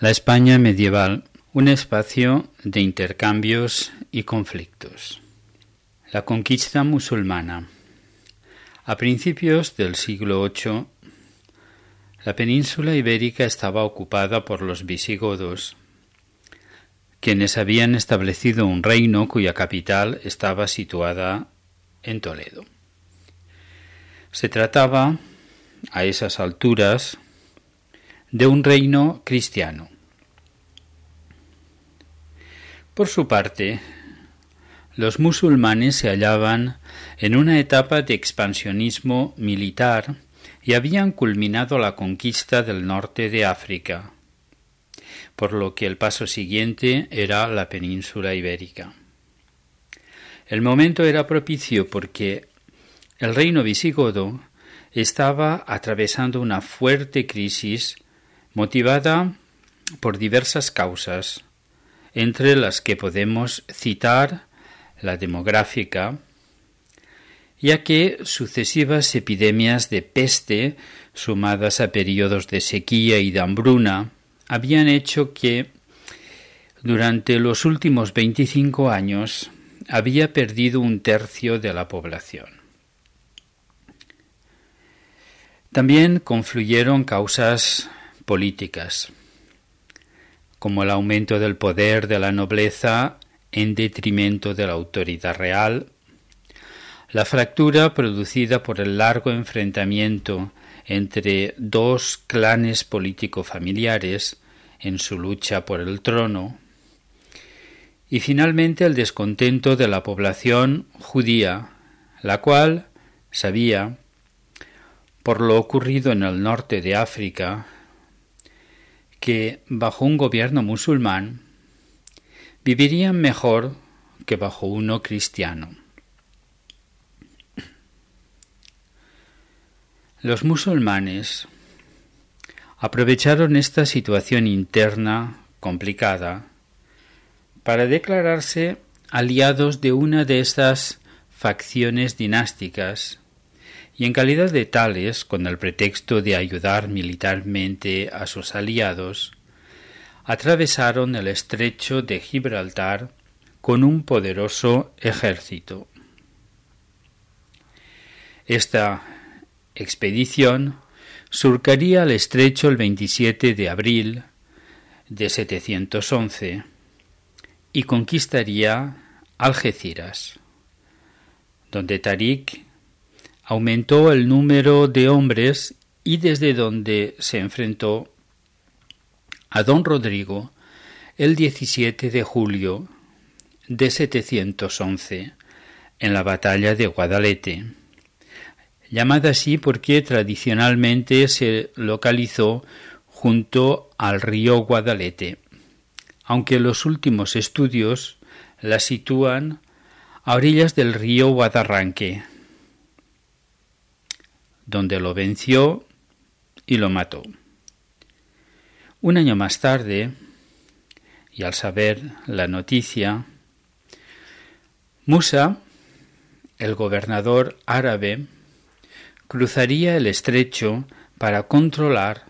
La España medieval, un espacio de intercambios y conflictos. La conquista musulmana. A principios del siglo VIII, la península ibérica estaba ocupada por los visigodos, quienes habían establecido un reino cuya capital estaba situada en Toledo. Se trataba, a esas alturas, de un reino cristiano. Por su parte, los musulmanes se hallaban en una etapa de expansionismo militar y habían culminado la conquista del norte de África, por lo que el paso siguiente era la península ibérica. El momento era propicio porque el reino visigodo estaba atravesando una fuerte crisis motivada por diversas causas, entre las que podemos citar la demográfica, ya que sucesivas epidemias de peste, sumadas a periodos de sequía y de hambruna, habían hecho que durante los últimos 25 años había perdido un tercio de la población. También confluyeron causas políticas, como el aumento del poder de la nobleza en detrimento de la autoridad real, la fractura producida por el largo enfrentamiento entre dos clanes político-familiares en su lucha por el trono, y finalmente el descontento de la población judía, la cual sabía, por lo ocurrido en el norte de África, que bajo un gobierno musulmán vivirían mejor que bajo uno cristiano. Los musulmanes aprovecharon esta situación interna complicada para declararse aliados de una de estas facciones dinásticas y en calidad de tales, con el pretexto de ayudar militarmente a sus aliados, atravesaron el estrecho de Gibraltar con un poderoso ejército. Esta expedición surcaría el estrecho el 27 de abril de 711 y conquistaría Algeciras, donde Tarik aumentó el número de hombres y desde donde se enfrentó a don Rodrigo el 17 de julio de 711 en la batalla de Guadalete, llamada así porque tradicionalmente se localizó junto al río Guadalete, aunque los últimos estudios la sitúan a orillas del río Guadarranque, donde lo venció y lo mató. Un año más tarde, y al saber la noticia, Musa, el gobernador árabe, cruzaría el estrecho para controlar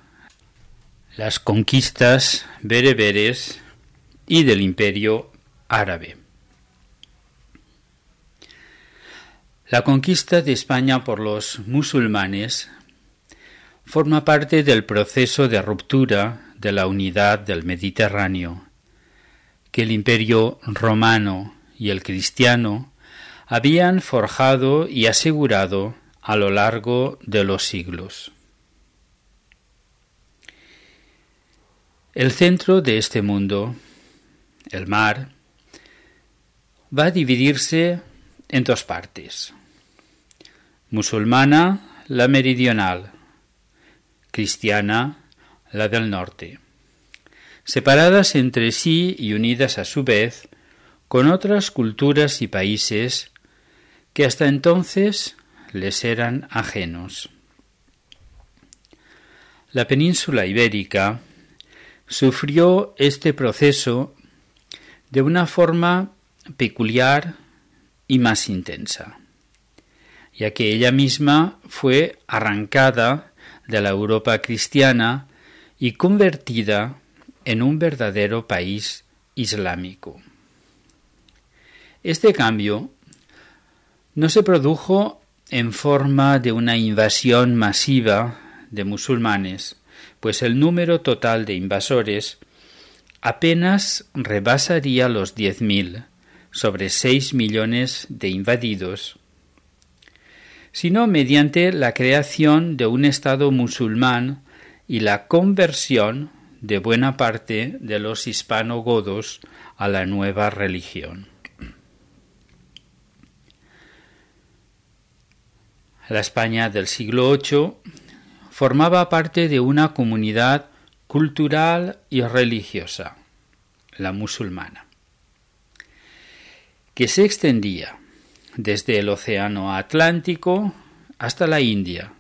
las conquistas bereberes y del imperio árabe. La conquista de España por los musulmanes forma parte del proceso de ruptura de la unidad del Mediterráneo, que el imperio romano y el cristiano habían forjado y asegurado a lo largo de los siglos. El centro de este mundo, el mar, va a dividirse en dos partes. Musulmana, la meridional, cristiana, la del norte, separadas entre sí y unidas a su vez con otras culturas y países que hasta entonces les eran ajenos. La península ibérica sufrió este proceso de una forma peculiar y más intensa, ya que ella misma fue arrancada de la Europa cristiana y convertida en un verdadero país islámico. Este cambio no se produjo en forma de una invasión masiva de musulmanes, pues el número total de invasores apenas rebasaría los diez mil sobre seis millones de invadidos, sino mediante la creación de un Estado musulmán y la conversión de buena parte de los hispanogodos a la nueva religión. La España del siglo VIII formaba parte de una comunidad cultural y religiosa, la musulmana, que se extendía desde el Océano Atlántico hasta la India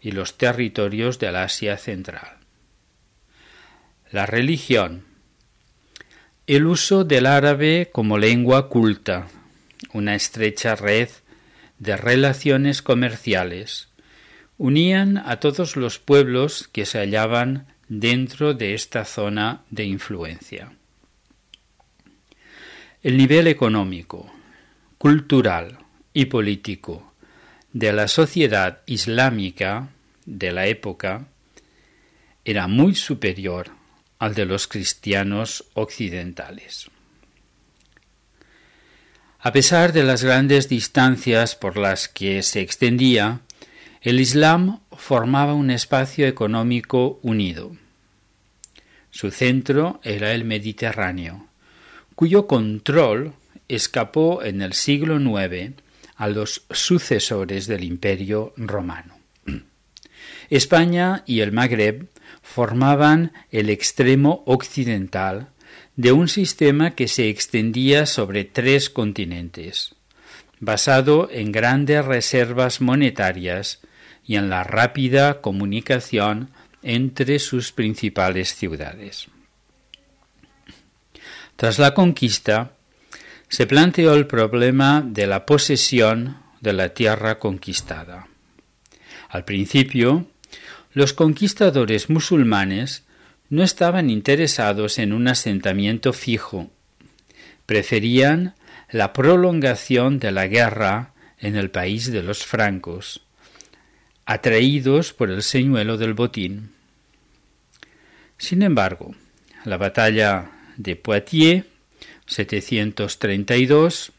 y los territorios del Asia Central. La religión, el uso del árabe como lengua culta, una estrecha red de relaciones comerciales, unían a todos los pueblos que se hallaban dentro de esta zona de influencia. El nivel económico, cultural y político de la sociedad islámica de la época era muy superior al de los cristianos occidentales. A pesar de las grandes distancias por las que se extendía, el Islam formaba un espacio económico unido. Su centro era el Mediterráneo, cuyo control escapó en el siglo IX a los sucesores del Imperio romano. España y el Magreb formaban el extremo occidental de un sistema que se extendía sobre tres continentes, basado en grandes reservas monetarias y en la rápida comunicación entre sus principales ciudades. Tras la conquista, se planteó el problema de la posesión de la tierra conquistada. Al principio, los conquistadores musulmanes no estaban interesados en un asentamiento fijo. Preferían la prolongación de la guerra en el país de los francos, atraídos por el señuelo del botín. Sin embargo, la batalla de Poitiers 732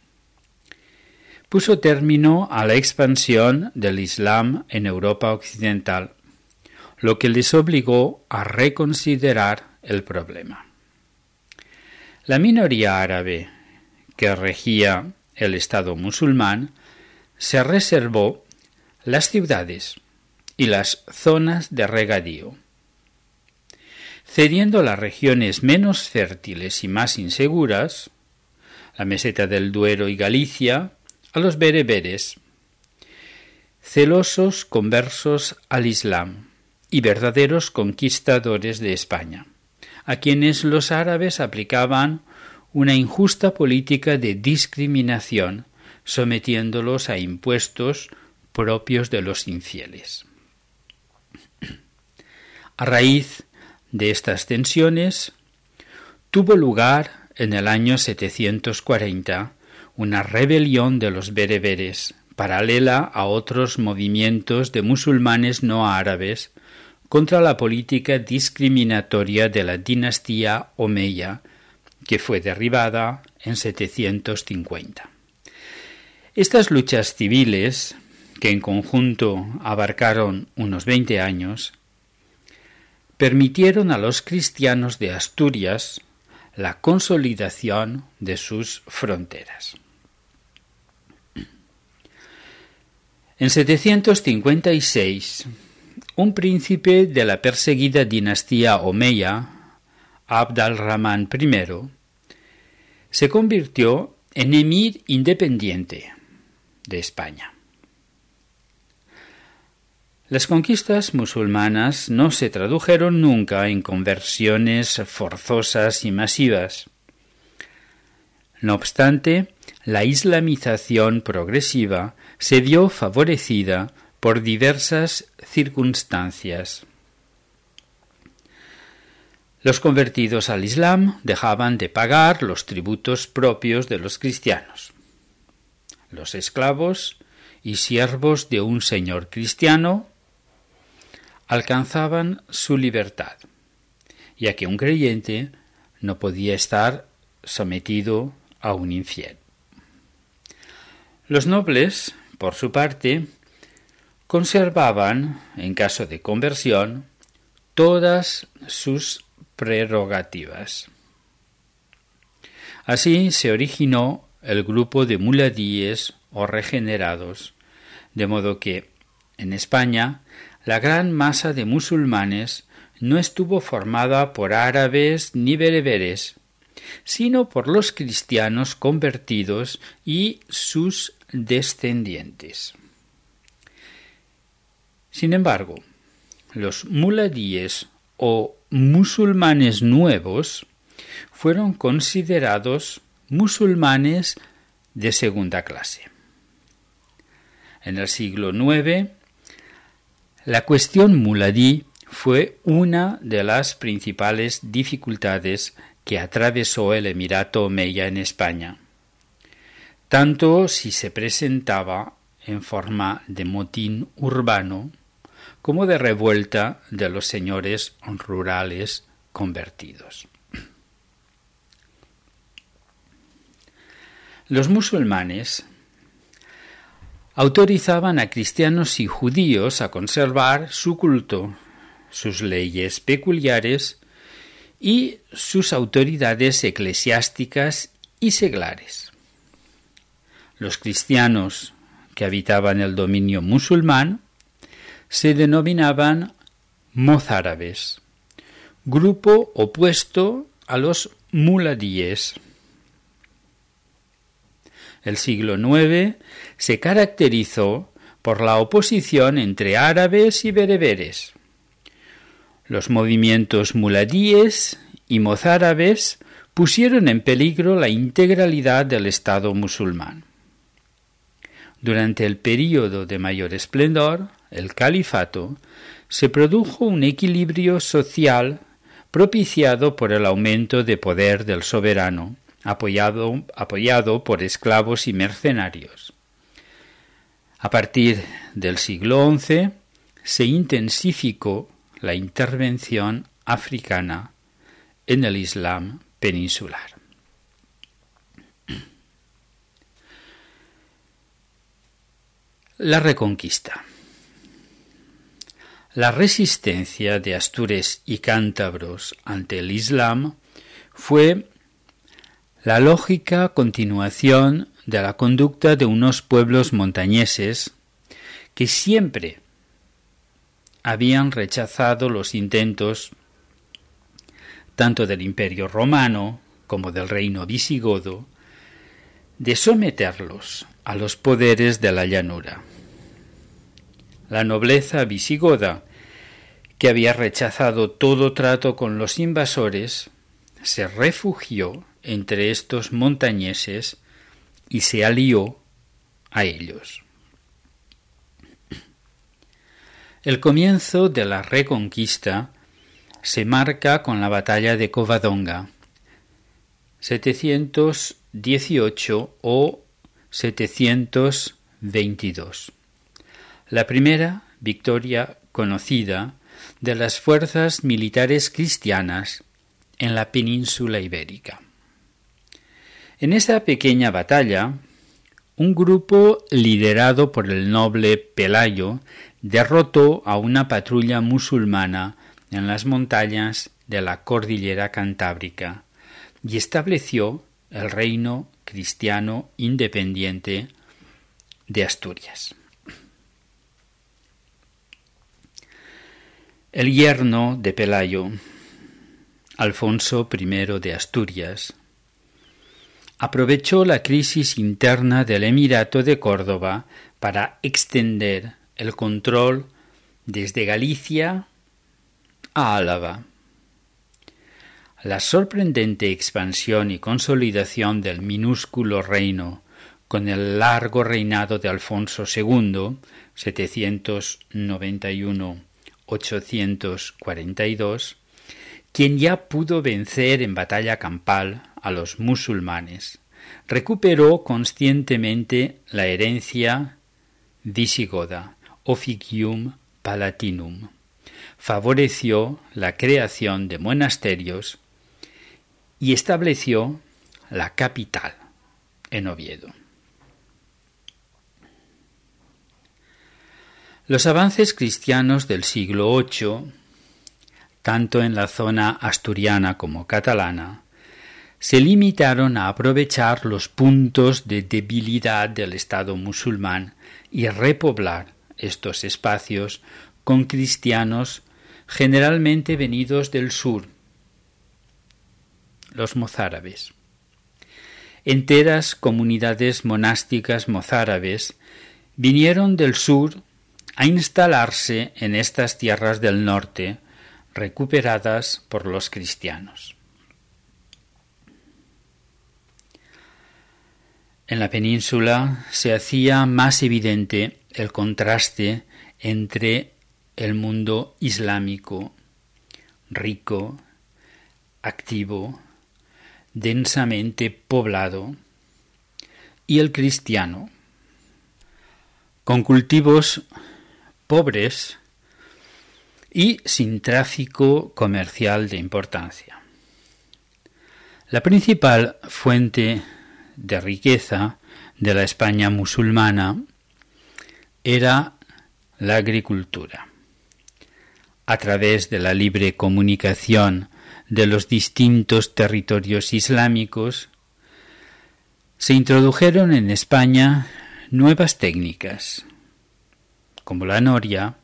puso término a la expansión del Islam en Europa occidental, lo que les obligó a reconsiderar el problema. La minoría árabe que regía el Estado musulmán se reservó las ciudades y las zonas de regadío cediendo las regiones menos fértiles y más inseguras, la meseta del Duero y Galicia, a los bereberes, celosos conversos al Islam y verdaderos conquistadores de España, a quienes los árabes aplicaban una injusta política de discriminación, sometiéndolos a impuestos propios de los infieles. A raíz de estas tensiones, tuvo lugar en el año 740 una rebelión de los bereberes, paralela a otros movimientos de musulmanes no árabes contra la política discriminatoria de la dinastía Omeya, que fue derribada en 750. Estas luchas civiles, que en conjunto abarcaron unos veinte años, permitieron a los cristianos de Asturias la consolidación de sus fronteras. En 756, un príncipe de la perseguida dinastía Omeya, Abd al-Rahman I, se convirtió en emir independiente de España. Las conquistas musulmanas no se tradujeron nunca en conversiones forzosas y masivas. No obstante, la islamización progresiva se vio favorecida por diversas circunstancias. Los convertidos al Islam dejaban de pagar los tributos propios de los cristianos. Los esclavos y siervos de un señor cristiano alcanzaban su libertad, ya que un creyente no podía estar sometido a un infiel. Los nobles, por su parte, conservaban, en caso de conversión, todas sus prerrogativas. Así se originó el grupo de muladíes o regenerados, de modo que, en España, la gran masa de musulmanes no estuvo formada por árabes ni bereberes, sino por los cristianos convertidos y sus descendientes. Sin embargo, los muladíes o musulmanes nuevos fueron considerados musulmanes de segunda clase. En el siglo IX, la cuestión muladí fue una de las principales dificultades que atravesó el Emirato Omeya en España, tanto si se presentaba en forma de motín urbano como de revuelta de los señores rurales convertidos. Los musulmanes autorizaban a cristianos y judíos a conservar su culto, sus leyes peculiares y sus autoridades eclesiásticas y seglares. Los cristianos que habitaban el dominio musulmán se denominaban mozárabes, grupo opuesto a los muladíes. El siglo IX se caracterizó por la oposición entre árabes y bereberes. Los movimientos muladíes y mozárabes pusieron en peligro la integralidad del Estado musulmán. Durante el período de mayor esplendor, el califato, se produjo un equilibrio social propiciado por el aumento de poder del soberano, apoyado, apoyado por esclavos y mercenarios. A partir del siglo XI se intensificó la intervención africana en el Islam peninsular. La Reconquista. La resistencia de Astures y cántabros ante el Islam fue la lógica continuación de la conducta de unos pueblos montañeses que siempre habían rechazado los intentos tanto del imperio romano como del reino visigodo de someterlos a los poderes de la llanura. La nobleza visigoda, que había rechazado todo trato con los invasores, se refugió entre estos montañeses y se alió a ellos. El comienzo de la reconquista se marca con la batalla de Covadonga, 718 o 722. La primera victoria conocida de las fuerzas militares cristianas en la península ibérica. En esta pequeña batalla, un grupo liderado por el noble Pelayo derrotó a una patrulla musulmana en las montañas de la cordillera cantábrica y estableció el reino cristiano independiente de Asturias. El yerno de Pelayo, Alfonso I de Asturias, aprovechó la crisis interna del Emirato de Córdoba para extender el control desde Galicia a Álava. La sorprendente expansión y consolidación del minúsculo reino con el largo reinado de Alfonso II, 791-842, quien ya pudo vencer en batalla campal a los musulmanes, recuperó conscientemente la herencia visigoda, Officium Palatinum, favoreció la creación de monasterios y estableció la capital en Oviedo. Los avances cristianos del siglo VIII, tanto en la zona asturiana como catalana, se limitaron a aprovechar los puntos de debilidad del Estado musulmán y repoblar estos espacios con cristianos generalmente venidos del sur, los mozárabes. Enteras comunidades monásticas mozárabes vinieron del sur a instalarse en estas tierras del norte recuperadas por los cristianos. En la península se hacía más evidente el contraste entre el mundo islámico, rico, activo, densamente poblado, y el cristiano, con cultivos pobres y sin tráfico comercial de importancia. La principal fuente de riqueza de la España musulmana era la agricultura. A través de la libre comunicación de los distintos territorios islámicos, se introdujeron en España nuevas técnicas, como la noria,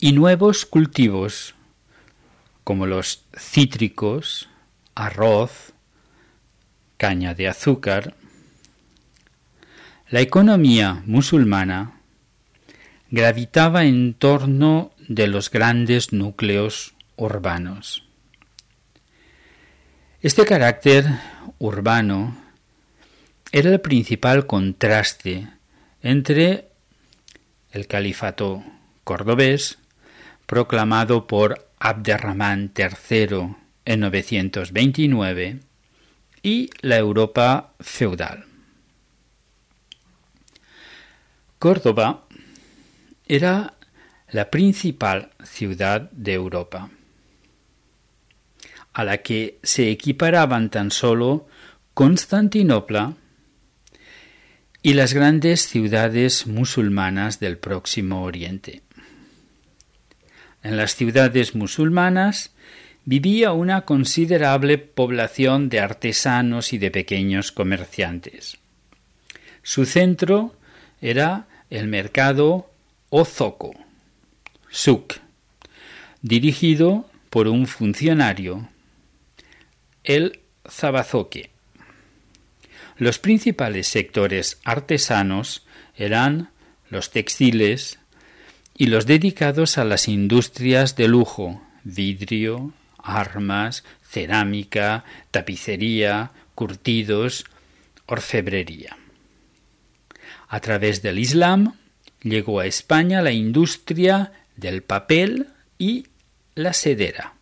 y nuevos cultivos, como los cítricos, arroz, caña de azúcar. La economía musulmana gravitaba en torno de los grandes núcleos urbanos. Este carácter urbano era el principal contraste entre el califato cordobés, proclamado por Abderramán III en 929, y la Europa feudal. Córdoba era la principal ciudad de Europa a la que se equiparaban tan solo Constantinopla y las grandes ciudades musulmanas del Próximo Oriente. En las ciudades musulmanas vivía una considerable población de artesanos y de pequeños comerciantes. Su centro era el mercado Ozoco, Suk, dirigido por un funcionario el zabazoque. Los principales sectores artesanos eran los textiles y los dedicados a las industrias de lujo, vidrio, armas, cerámica, tapicería, curtidos, orfebrería. A través del Islam llegó a España la industria del papel y la sedera.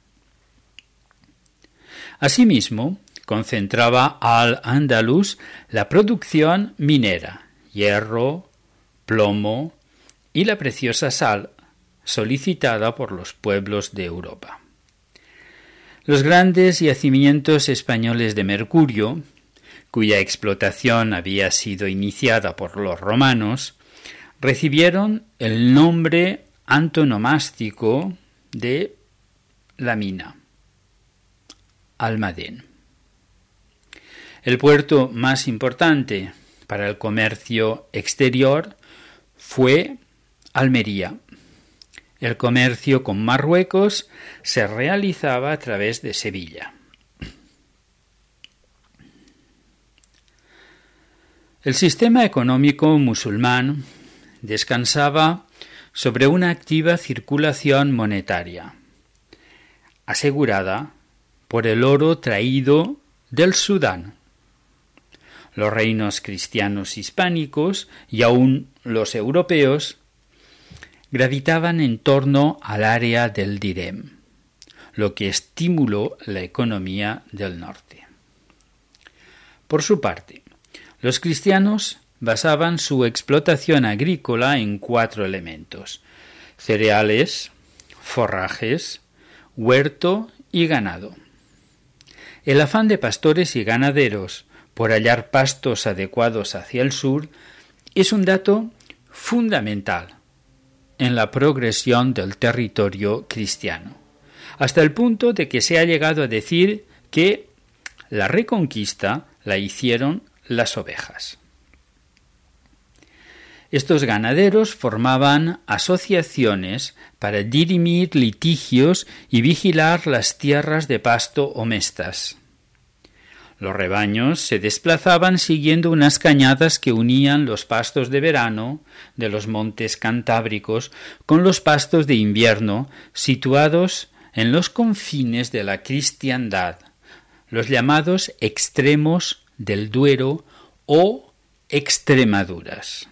Asimismo, concentraba al andaluz la producción minera, hierro, plomo y la preciosa sal solicitada por los pueblos de Europa. Los grandes yacimientos españoles de mercurio, cuya explotación había sido iniciada por los romanos, recibieron el nombre antonomástico de la mina. Almadén. El puerto más importante para el comercio exterior fue Almería. El comercio con Marruecos se realizaba a través de Sevilla. El sistema económico musulmán descansaba sobre una activa circulación monetaria, asegurada por el oro traído del Sudán. Los reinos cristianos hispánicos y aun los europeos gravitaban en torno al área del Direm. lo que estimuló la economía del norte. Por su parte, los cristianos basaban su explotación agrícola en cuatro elementos cereales, forrajes, huerto y ganado. El afán de pastores y ganaderos por hallar pastos adecuados hacia el sur es un dato fundamental en la progresión del territorio cristiano, hasta el punto de que se ha llegado a decir que la reconquista la hicieron las ovejas. Estos ganaderos formaban asociaciones para dirimir litigios y vigilar las tierras de pasto o mestas. Los rebaños se desplazaban siguiendo unas cañadas que unían los pastos de verano de los montes cantábricos con los pastos de invierno situados en los confines de la cristiandad, los llamados extremos del Duero o Extremaduras.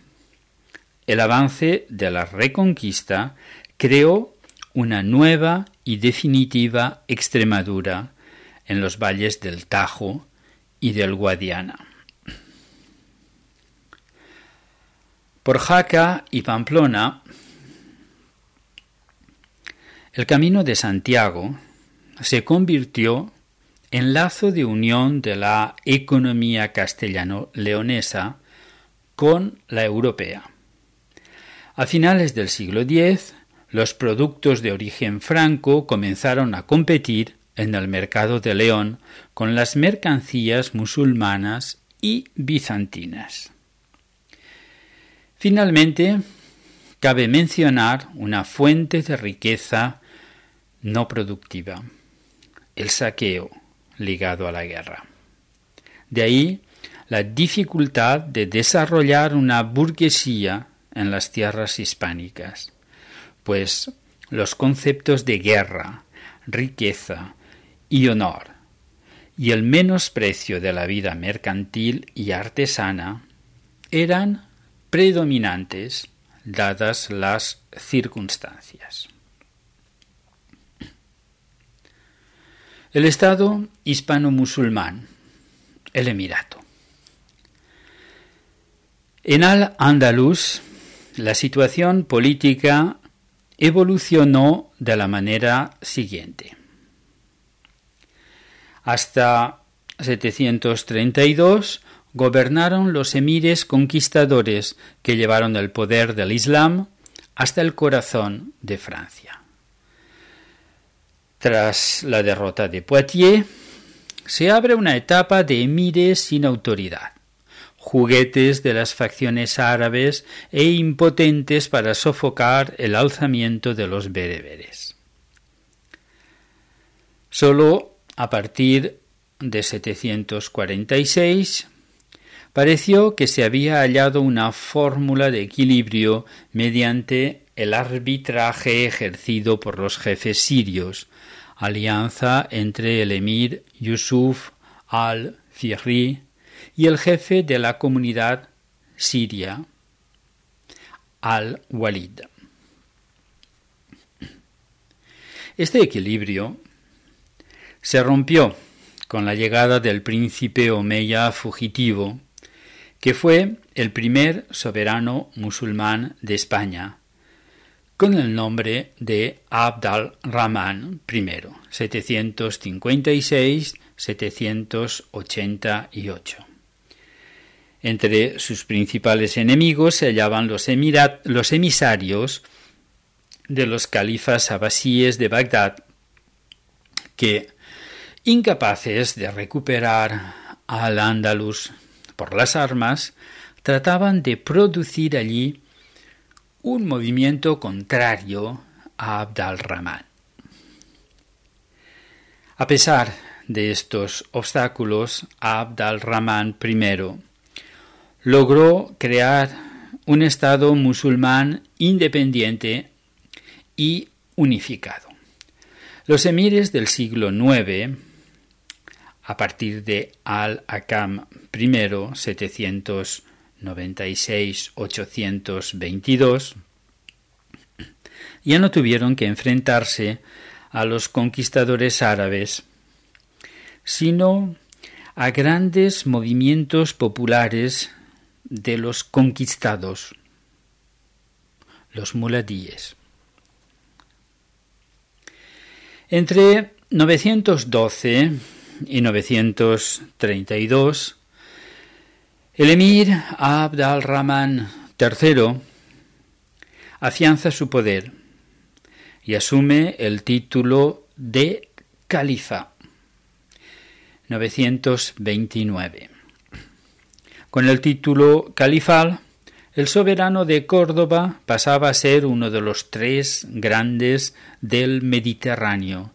El avance de la Reconquista creó una nueva y definitiva Extremadura en los valles del Tajo y del Guadiana. Por Jaca y Pamplona, el camino de Santiago se convirtió en lazo de unión de la economía castellano-leonesa con la europea. A finales del siglo X, los productos de origen franco comenzaron a competir en el mercado de León con las mercancías musulmanas y bizantinas. Finalmente, cabe mencionar una fuente de riqueza no productiva, el saqueo ligado a la guerra. De ahí la dificultad de desarrollar una burguesía en las tierras hispánicas, pues los conceptos de guerra, riqueza y honor, y el menosprecio de la vida mercantil y artesana eran predominantes dadas las circunstancias. El Estado hispano-musulmán, el Emirato. En Al-Andalus, la situación política evolucionó de la manera siguiente. Hasta 732 gobernaron los emires conquistadores que llevaron el poder del Islam hasta el corazón de Francia. Tras la derrota de Poitiers, se abre una etapa de emires sin autoridad juguetes de las facciones árabes e impotentes para sofocar el alzamiento de los bereberes. Solo a partir de 746 pareció que se había hallado una fórmula de equilibrio mediante el arbitraje ejercido por los jefes sirios, alianza entre el emir Yusuf al-Fihri y el jefe de la comunidad siria, al-Walid. Este equilibrio se rompió con la llegada del príncipe Omeya fugitivo, que fue el primer soberano musulmán de España, con el nombre de Abd al-Rahman I, 756-788. Entre sus principales enemigos se hallaban los, los emisarios de los califas abasíes de Bagdad, que, incapaces de recuperar al Andalus por las armas, trataban de producir allí un movimiento contrario a Abd al-Rahman. A pesar de estos obstáculos, Abd al-Rahman I logró crear un Estado musulmán independiente y unificado. Los emires del siglo IX, a partir de Al-Akam I, 796-822, ya no tuvieron que enfrentarse a los conquistadores árabes, sino a grandes movimientos populares de los conquistados, los muladíes. Entre 912 y 932, el emir Abd al-Rahman III afianza su poder y asume el título de califa. 929. Con el título califal, el soberano de Córdoba pasaba a ser uno de los tres grandes del Mediterráneo,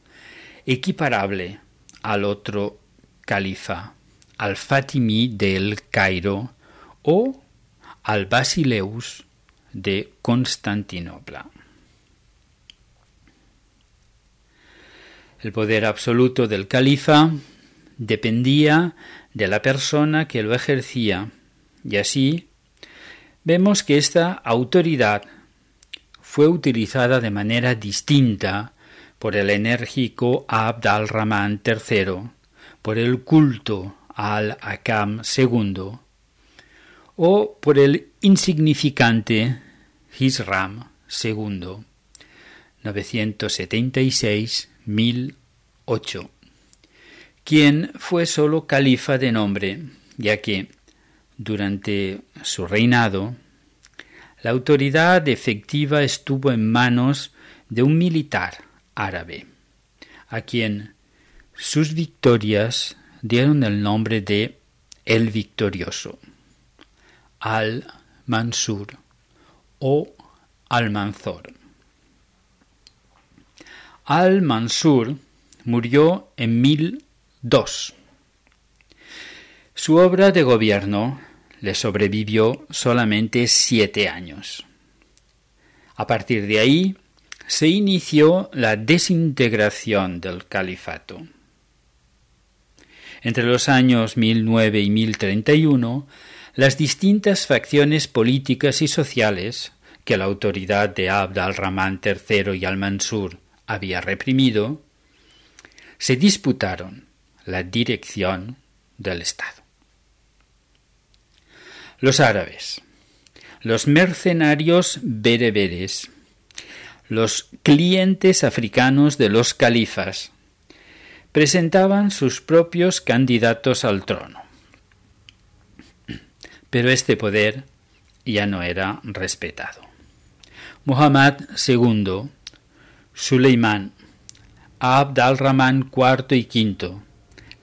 equiparable al otro califa, al Fatimí del Cairo o al Basileus de Constantinopla. El poder absoluto del califa dependía de la persona que lo ejercía, y así vemos que esta autoridad fue utilizada de manera distinta por el enérgico Abd al-Rahman III, por el culto al-Akam II, o por el insignificante Hisram II, 976-1008, quien fue sólo califa de nombre, ya que durante su reinado la autoridad efectiva estuvo en manos de un militar árabe, a quien sus victorias dieron el nombre de el victorioso al-Mansur o al-Manzor. Al-Mansur murió en 1002. Su obra de gobierno le sobrevivió solamente siete años. A partir de ahí se inició la desintegración del califato. Entre los años 1009 y 1031, las distintas facciones políticas y sociales que la autoridad de Abd al-Rahman III y al-Mansur había reprimido, se disputaron la dirección del Estado. Los árabes, los mercenarios bereberes, los clientes africanos de los califas, presentaban sus propios candidatos al trono. Pero este poder ya no era respetado. Muhammad II, Suleimán, Abd al-Rahman IV y V,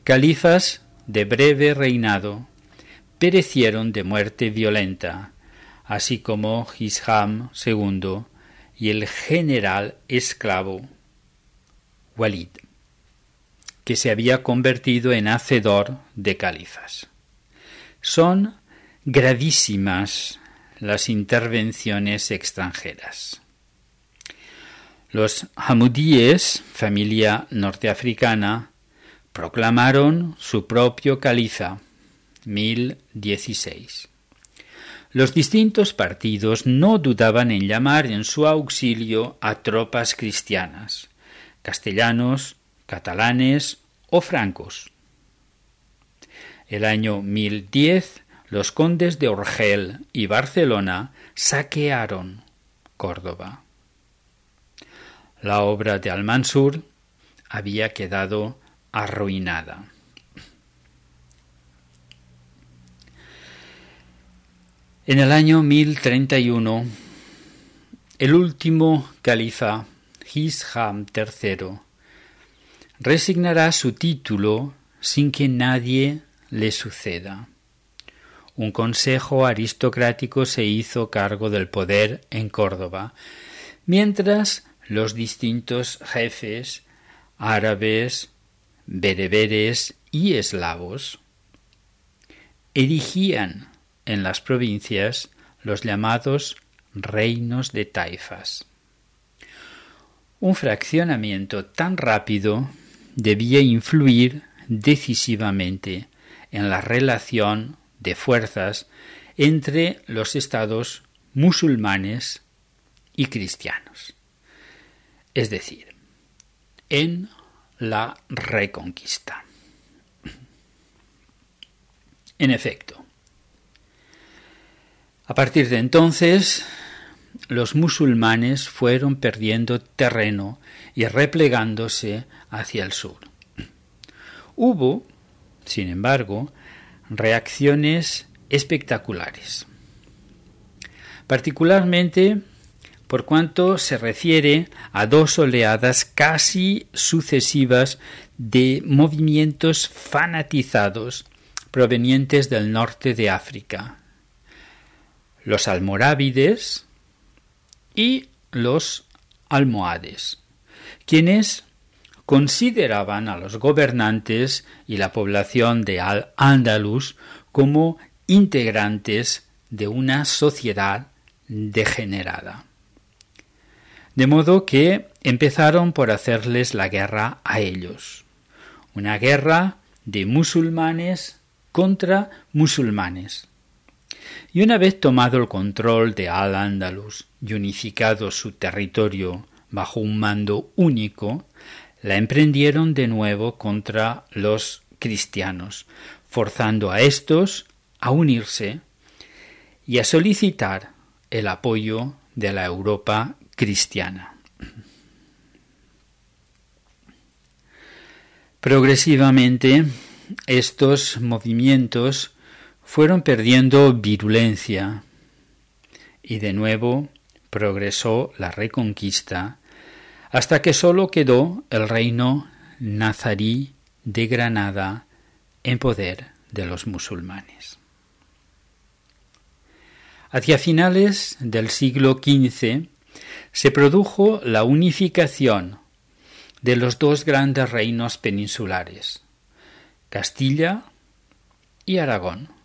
califas de breve reinado, perecieron de muerte violenta, así como Hisham II y el general esclavo Walid que se había convertido en hacedor de califas. Son gravísimas las intervenciones extranjeras. Los hamudíes, familia norteafricana, proclamaron su propio califa, 1016. Los distintos partidos no dudaban en llamar en su auxilio a tropas cristianas, castellanos, catalanes o francos. El año 1010 los condes de Orgel y Barcelona saquearon Córdoba. La obra de Almansur había quedado arruinada. En el año 1031, el último califa, Hisham III, resignará su título sin que nadie le suceda. Un consejo aristocrático se hizo cargo del poder en Córdoba, mientras los distintos jefes árabes, bereberes y eslavos erigían en las provincias los llamados reinos de taifas. Un fraccionamiento tan rápido debía influir decisivamente en la relación de fuerzas entre los estados musulmanes y cristianos. Es decir, en la reconquista. En efecto, a partir de entonces, los musulmanes fueron perdiendo terreno y replegándose hacia el sur. Hubo, sin embargo, reacciones espectaculares, particularmente por cuanto se refiere a dos oleadas casi sucesivas de movimientos fanatizados provenientes del norte de África, los almorávides y los almohades, quienes consideraban a los gobernantes y la población de Al-Ándalus como integrantes de una sociedad degenerada. De modo que empezaron por hacerles la guerra a ellos, una guerra de musulmanes contra musulmanes. Y una vez tomado el control de Al-Ándalus y unificado su territorio bajo un mando único, la emprendieron de nuevo contra los cristianos, forzando a estos a unirse y a solicitar el apoyo de la Europa cristiana. Progresivamente, estos movimientos fueron perdiendo virulencia y de nuevo progresó la reconquista hasta que sólo quedó el reino nazarí de Granada en poder de los musulmanes. Hacia finales del siglo XV se produjo la unificación de los dos grandes reinos peninsulares, Castilla y Aragón,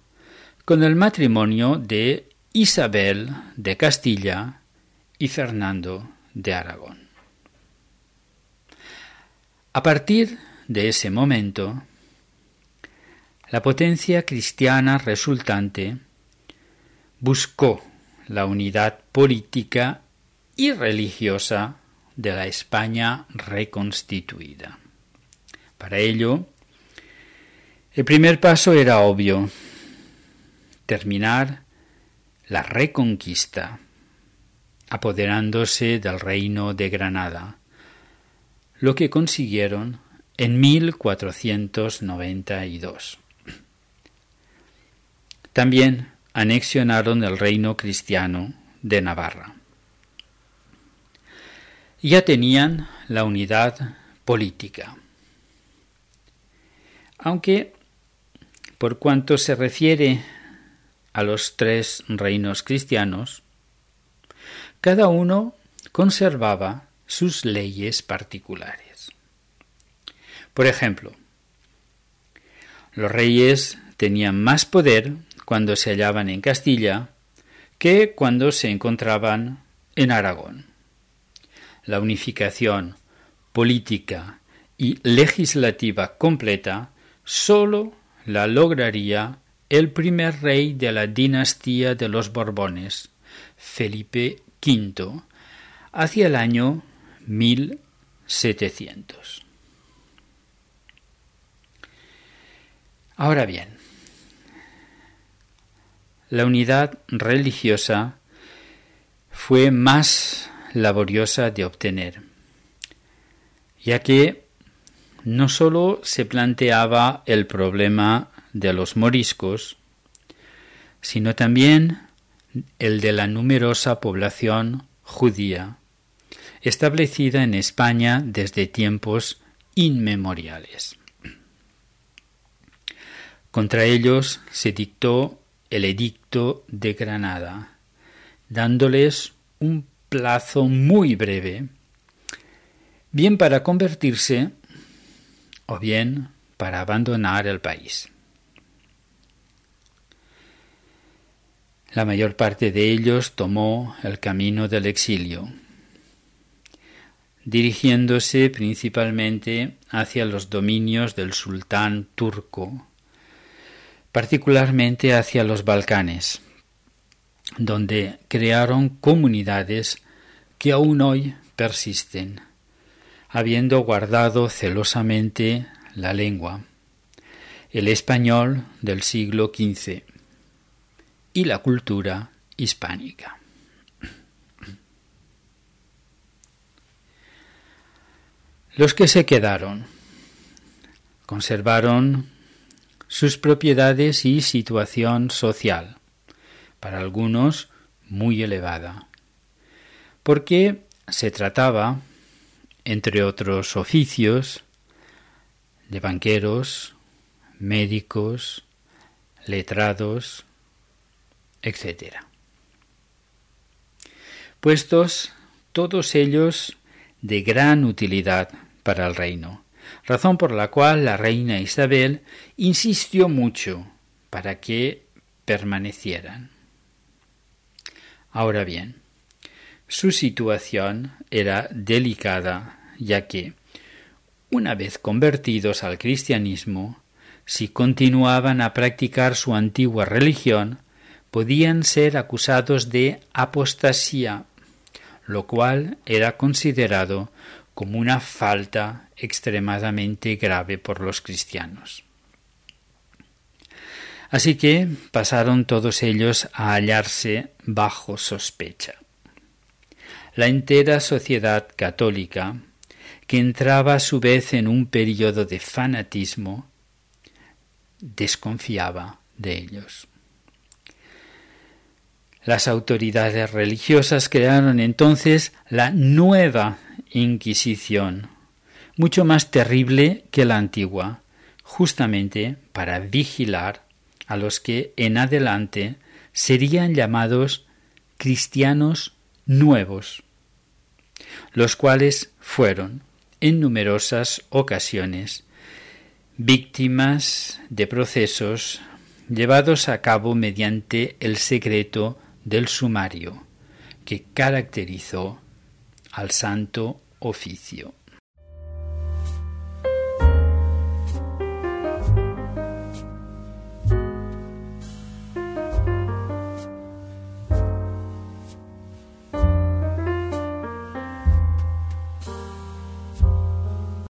con el matrimonio de Isabel de Castilla y Fernando de Aragón. A partir de ese momento, la potencia cristiana resultante buscó la unidad política y religiosa de la España reconstituida. Para ello, el primer paso era obvio, terminar la reconquista, apoderándose del reino de Granada, lo que consiguieron en 1492. También anexionaron el reino cristiano de Navarra ya tenían la unidad política. Aunque, por cuanto se refiere a los tres reinos cristianos, cada uno conservaba sus leyes particulares. Por ejemplo, los reyes tenían más poder cuando se hallaban en Castilla que cuando se encontraban en Aragón la unificación política y legislativa completa sólo la lograría el primer rey de la dinastía de los Borbones, Felipe V, hacia el año 1700. Ahora bien, la unidad religiosa fue más laboriosa de obtener, ya que no sólo se planteaba el problema de los moriscos, sino también el de la numerosa población judía, establecida en España desde tiempos inmemoriales. Contra ellos se dictó el Edicto de Granada, dándoles un plazo muy breve, bien para convertirse o bien para abandonar el país. La mayor parte de ellos tomó el camino del exilio, dirigiéndose principalmente hacia los dominios del sultán turco, particularmente hacia los Balcanes donde crearon comunidades que aún hoy persisten, habiendo guardado celosamente la lengua, el español del siglo XV y la cultura hispánica. Los que se quedaron conservaron sus propiedades y situación social, para algunos muy elevada, porque se trataba, entre otros oficios, de banqueros, médicos, letrados, etc. Puestos todos ellos de gran utilidad para el reino, razón por la cual la reina Isabel insistió mucho para que permanecieran. Ahora bien, su situación era delicada, ya que, una vez convertidos al cristianismo, si continuaban a practicar su antigua religión, podían ser acusados de apostasía, lo cual era considerado como una falta extremadamente grave por los cristianos. Así que pasaron todos ellos a hallarse bajo sospecha. La entera sociedad católica, que entraba a su vez en un periodo de fanatismo, desconfiaba de ellos. Las autoridades religiosas crearon entonces la nueva Inquisición, mucho más terrible que la antigua, justamente para vigilar a los que en adelante serían llamados cristianos nuevos, los cuales fueron en numerosas ocasiones víctimas de procesos llevados a cabo mediante el secreto del sumario que caracterizó al santo oficio.